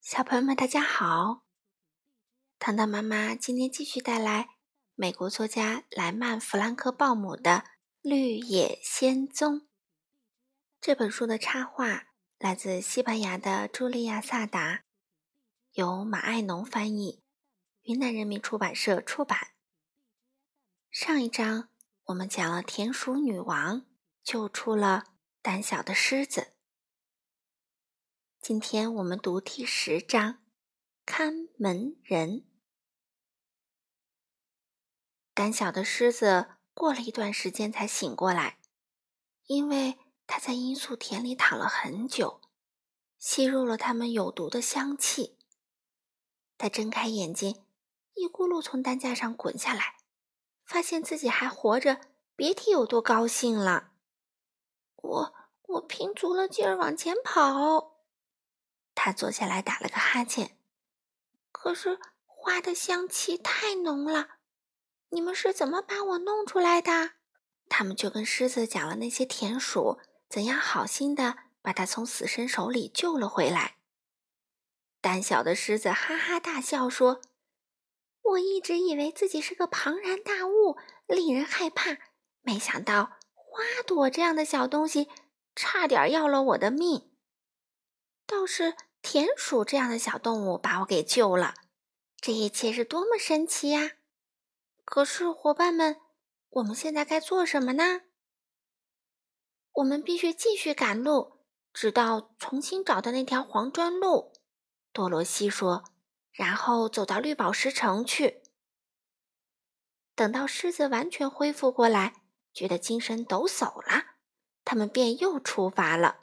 小朋友们，大家好！糖糖妈妈今天继续带来美国作家莱曼·弗兰克鲍姆的《绿野仙踪》这本书的插画来自西班牙的茱莉亚·萨达，由马爱农翻译，云南人民出版社出版。上一章我们讲了田鼠女王救出了胆小的狮子。今天我们读第十章《看门人》。胆小的狮子过了一段时间才醒过来，因为它在罂粟田里躺了很久，吸入了它们有毒的香气。它睁开眼睛，一咕噜从担架上滚下来，发现自己还活着，别提有多高兴了。我我拼足了劲儿往前跑。他坐下来打了个哈欠，可是花的香气太浓了。你们是怎么把我弄出来的？他们就跟狮子讲了那些田鼠怎样好心的把他从死神手里救了回来。胆小的狮子哈哈大笑说：“我一直以为自己是个庞然大物，令人害怕，没想到花朵这样的小东西差点要了我的命。倒是……”田鼠这样的小动物把我给救了，这一切是多么神奇呀！可是，伙伴们，我们现在该做什么呢？我们必须继续赶路，直到重新找到那条黄砖路。多罗西说，然后走到绿宝石城去。等到狮子完全恢复过来，觉得精神抖擞了，他们便又出发了，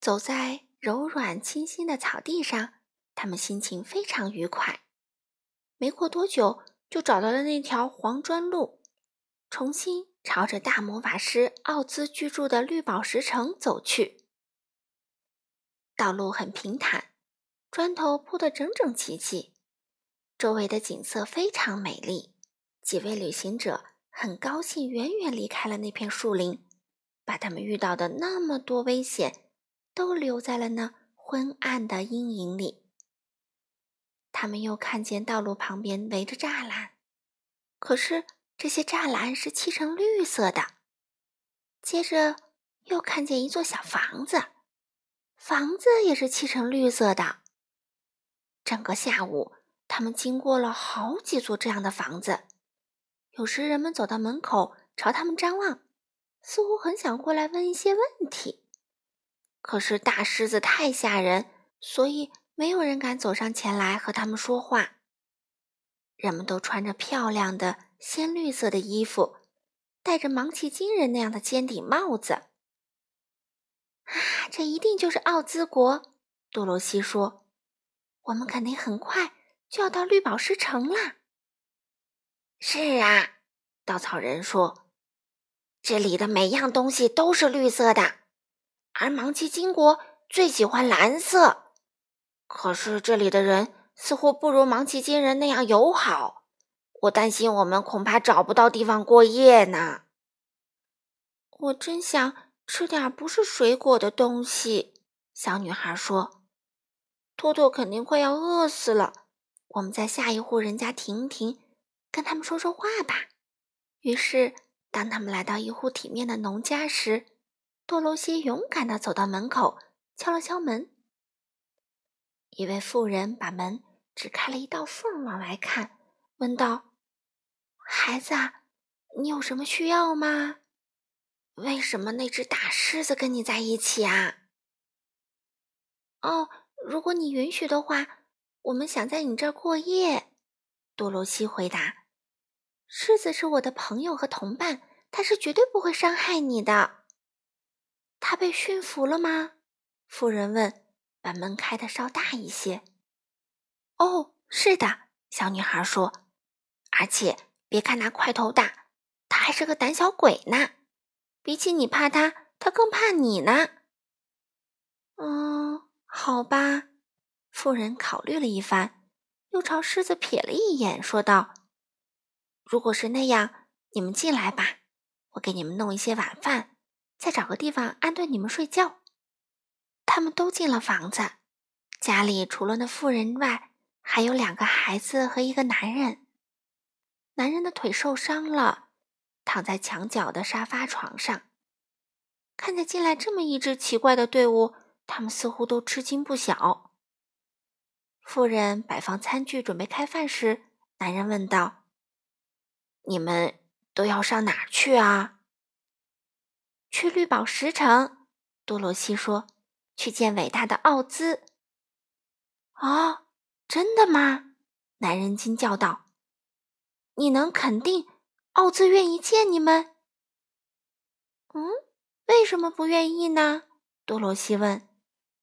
走在。柔软清新的草地上，他们心情非常愉快。没过多久，就找到了那条黄砖路，重新朝着大魔法师奥兹居住的绿宝石城走去。道路很平坦，砖头铺得整整齐齐，周围的景色非常美丽。几位旅行者很高兴，远远离开了那片树林，把他们遇到的那么多危险。都留在了那昏暗的阴影里。他们又看见道路旁边围着栅栏，可是这些栅栏是漆成绿色的。接着又看见一座小房子，房子也是漆成绿色的。整个下午，他们经过了好几座这样的房子。有时人们走到门口，朝他们张望，似乎很想过来问一些问题。可是大狮子太吓人，所以没有人敢走上前来和他们说话。人们都穿着漂亮的鲜绿色的衣服，戴着芒奇金人那样的尖顶帽子。啊，这一定就是奥兹国，多罗西说：“我们肯定很快就要到绿宝石城了。”是啊，稻草人说：“这里的每样东西都是绿色的。”而芒奇金国最喜欢蓝色，可是这里的人似乎不如芒奇金人那样友好。我担心我们恐怕找不到地方过夜呢。我真想吃点不是水果的东西。小女孩说：“托托肯定快要饿死了。”我们在下一户人家停停，跟他们说说话吧。于是，当他们来到一户体面的农家时，多罗西勇敢地走到门口，敲了敲门。一位妇人把门只开了一道缝往外看，问道：“孩子，你有什么需要吗？为什么那只大狮子跟你在一起啊？”“哦，如果你允许的话，我们想在你这儿过夜。”多罗西回答。“狮子是我的朋友和同伴，它是绝对不会伤害你的。”他被驯服了吗？妇人问，把门开的稍大一些。哦，是的，小女孩说。而且别看他块头大，他还是个胆小鬼呢。比起你怕他，他更怕你呢。嗯，好吧。妇人考虑了一番，又朝狮子瞥了一眼，说道：“如果是那样，你们进来吧，我给你们弄一些晚饭。”再找个地方安顿你们睡觉。他们都进了房子，家里除了那妇人外，还有两个孩子和一个男人。男人的腿受伤了，躺在墙角的沙发床上。看见进来这么一支奇怪的队伍，他们似乎都吃惊不小。妇人摆放餐具准备开饭时，男人问道：“你们都要上哪儿去啊？”“去绿宝石城。”多罗西说，“去见伟大的奥兹。”“哦，真的吗？”男人惊叫道。“你能肯定奥兹愿意见你们？”“嗯。”为什么不愿意呢？多罗西问。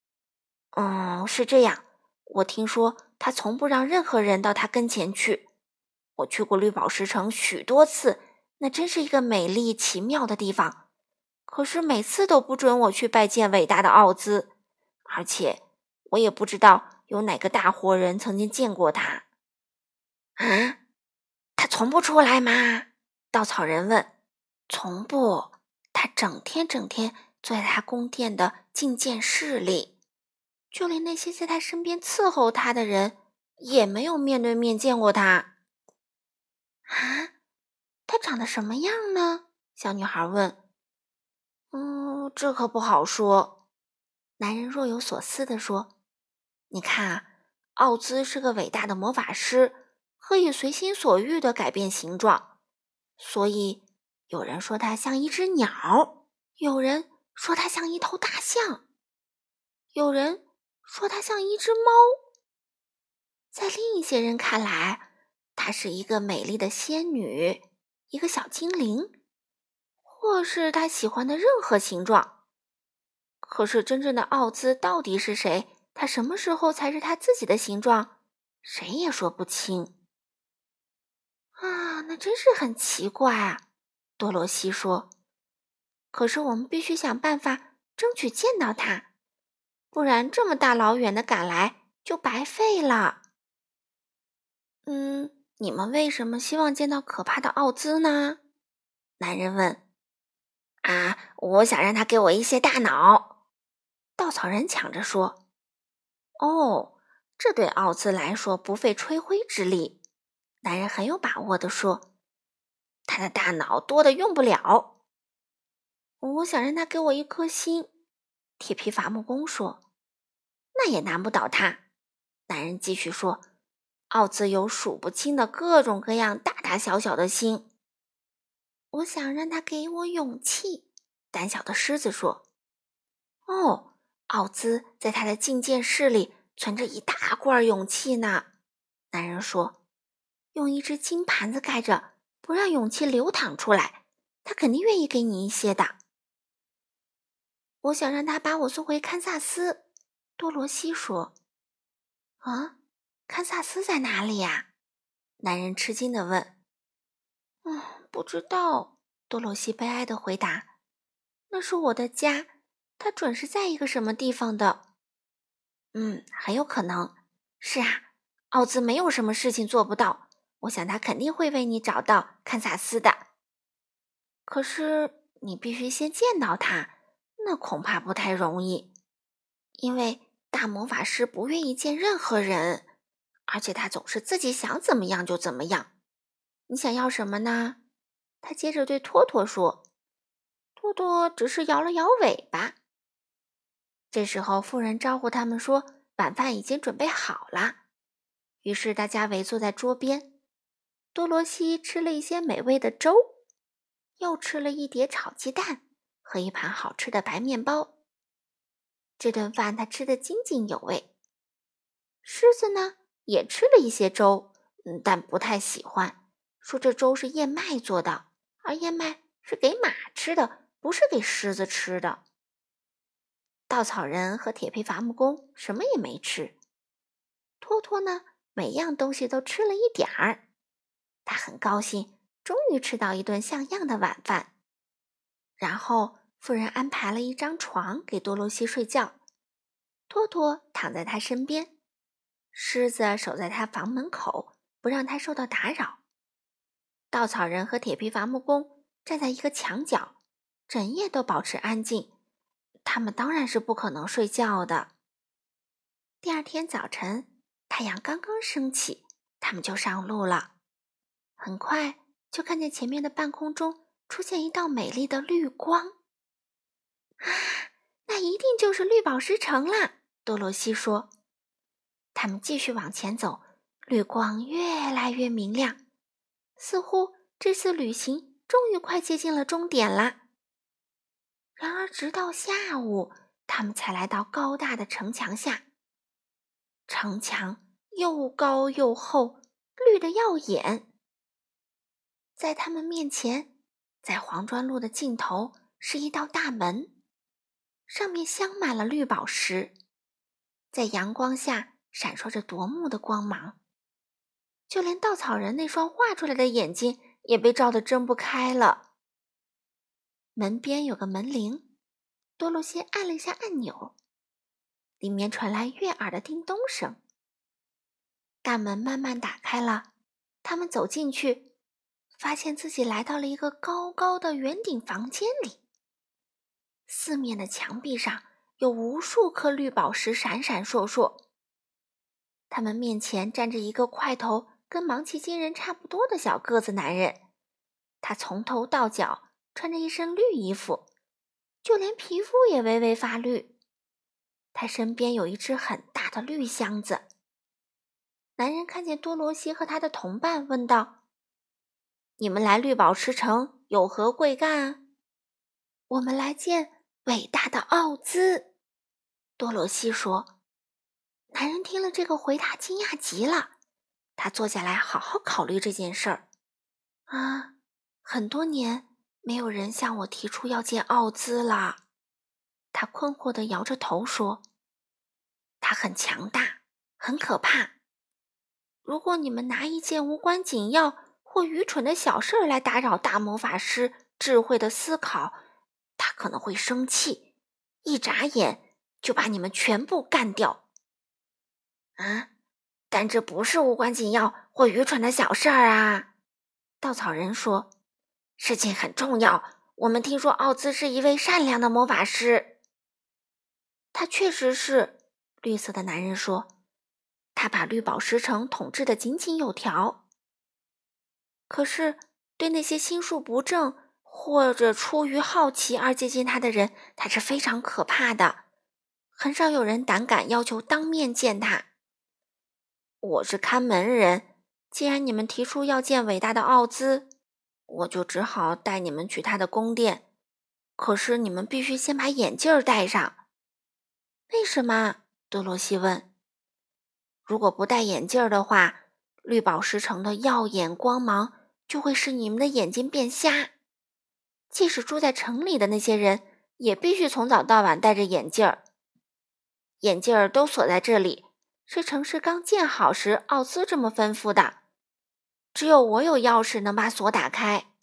“嗯，是这样，我听说他从不让任何人到他跟前去。我去过绿宝石城许多次，那真是一个美丽奇妙的地方。可是每次都不准我去拜见伟大的奥兹，而且我也不知道有哪个大活人曾经见过他。”“啊，他从不出来吗？”稻草人问。“从不。”他整天整天坐在他宫殿的觐见室里，就连那些在他身边伺候他的人也没有面对面见过他。啊，他长得什么样呢？小女孩问。这可不好说。男人若有所思地说：“你看啊，奥兹是个伟大的魔法师，可以随心所欲的改变形状，所以。”有人说他像一只鸟，有人说他像一头大象，有人说他像一只猫。在另一些人看来，他是一个美丽的仙女，一个小精灵，或是他喜欢的任何形状。可是，真正的奥兹到底是谁？他什么时候才是他自己的形状？谁也说不清。啊，那真是很奇怪啊！多罗西说：“可是我们必须想办法争取见到他，不然这么大老远的赶来就白费了。”嗯，你们为什么希望见到可怕的奥兹呢？男人问。“啊，我想让他给我一些大脑。”稻草人抢着说。“哦，这对奥兹来说不费吹灰之力。”男人很有把握地说。他的大脑多的用不了，我想让他给我一颗心。铁皮伐木工说：“那也难不倒他。”男人继续说：“奥兹有数不清的各种各样大大小小的心。”我想让他给我勇气。胆小的狮子说：“哦，奥兹在他的觐见室里存着一大罐勇气呢。”男人说：“用一只金盘子盖着。”不让勇气流淌出来，他肯定愿意给你一些的。我想让他把我送回堪萨斯。多罗西说：“啊，堪萨斯在哪里呀？”男人吃惊的问。“嗯，不知道。”多罗西悲哀的回答。“那是我的家，他准是在一个什么地方的。”“嗯，很有可能。是啊，奥兹没有什么事情做不到。”我想他肯定会为你找到堪萨斯的，可是你必须先见到他，那恐怕不太容易，因为大魔法师不愿意见任何人，而且他总是自己想怎么样就怎么样。你想要什么呢？他接着对托托说。托托只是摇了摇尾巴。这时候，妇人招呼他们说：“晚饭已经准备好了。”于是大家围坐在桌边。多罗西吃了一些美味的粥，又吃了一碟炒鸡蛋和一盘好吃的白面包。这顿饭他吃得津津有味。狮子呢，也吃了一些粥，但不太喜欢，说这粥是燕麦做的，而燕麦是给马吃的，不是给狮子吃的。稻草人和铁皮伐木工什么也没吃。托托呢，每样东西都吃了一点儿。他很高兴，终于吃到一顿像样的晚饭。然后，富人安排了一张床给多罗西睡觉，托托躺在他身边，狮子守在他房门口，不让他受到打扰。稻草人和铁皮伐木工站在一个墙角，整夜都保持安静。他们当然是不可能睡觉的。第二天早晨，太阳刚刚升起，他们就上路了。很快就看见前面的半空中出现一道美丽的绿光。啊，那一定就是绿宝石城啦！多罗西说。他们继续往前走，绿光越来越明亮，似乎这次旅行终于快接近了终点啦。然而，直到下午，他们才来到高大的城墙下。城墙又高又厚，绿的耀眼。在他们面前，在黄砖路的尽头是一道大门，上面镶满了绿宝石，在阳光下。闪烁着夺目的光芒，就连稻草人那双画出来的眼睛也被照得睁不开了。门边有个门铃，多罗西按了一下按钮，里面传来悦耳的叮咚声。大门慢慢打开了，他们走进去，发现自己来到了一个高高的圆顶房间里，四面的墙壁上有无数颗绿宝石闪闪烁烁。他们面前站着一个块头跟芒奇金人差不多的小个子男人，他从头到脚穿着一身绿衣服，就连皮肤也微微发绿。他身边有一只很大的绿箱子。男人看见多罗西和他的同伴，问道：“你们来绿宝石城有何贵干？”“我们来见伟大的奥兹。”多罗西说。男人听了这个回答，惊讶极了。他坐下来，好好考虑这件事儿。啊，很多年没有人向我提出要见奥兹了。他困惑地摇着头说：“他很强大，很可怕。如果你们拿一件无关紧要或愚蠢的小事儿来打扰大魔法师智慧的思考，他可能会生气，一眨眼就把你们全部干掉。”啊！但这不是无关紧要或愚蠢的小事儿啊！稻草人说：“事情很重要。我们听说奥兹是一位善良的魔法师。”他确实是。绿色的男人说：“他把绿宝石城统治的井井有条。可是，对那些心术不正或者出于好奇而接近他的人，他是非常可怕的。很少有人胆敢要求当面见他。”我是看门人，既然你们提出要见伟大的奥兹，我就只好带你们去他的宫殿。可是你们必须先把眼镜戴上。为什么？多罗西问。如果不戴眼镜的话，绿宝石城的耀眼光芒就会使你们的眼睛变瞎。即使住在城里的那些人，也必须从早到晚戴着眼镜儿。眼镜儿都锁在这里。是城市刚建好时，奥兹这么吩咐的。只有我有钥匙能把锁打开。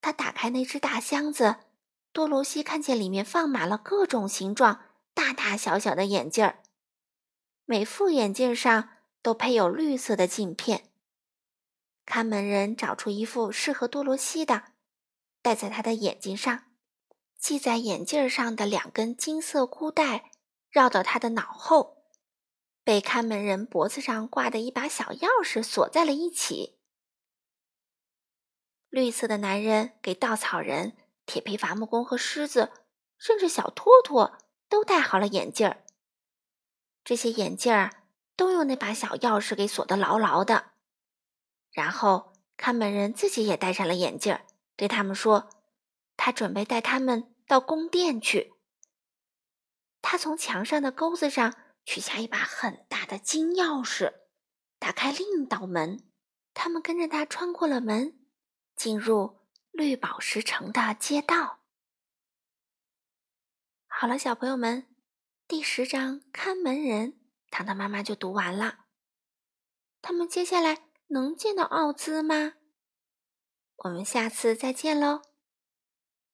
他打开那只大箱子，多罗西看见里面放满了各种形状、大大小小的眼镜儿，每副眼镜上都配有绿色的镜片。看门人找出一副适合多罗西的，戴在他的眼睛上，系在眼镜上的两根金色箍带绕到他的脑后。被看门人脖子上挂的一把小钥匙锁在了一起。绿色的男人给稻草人、铁皮伐木工和狮子，甚至小托托都戴好了眼镜儿。这些眼镜儿都用那把小钥匙给锁得牢牢的。然后看门人自己也戴上了眼镜儿，对他们说：“他准备带他们到宫殿去。”他从墙上的钩子上。取下一把很大的金钥匙，打开另一道门。他们跟着他穿过了门，进入绿宝石城的街道。好了，小朋友们，第十章看门人，糖糖妈妈就读完了。他们接下来能见到奥兹吗？我们下次再见喽。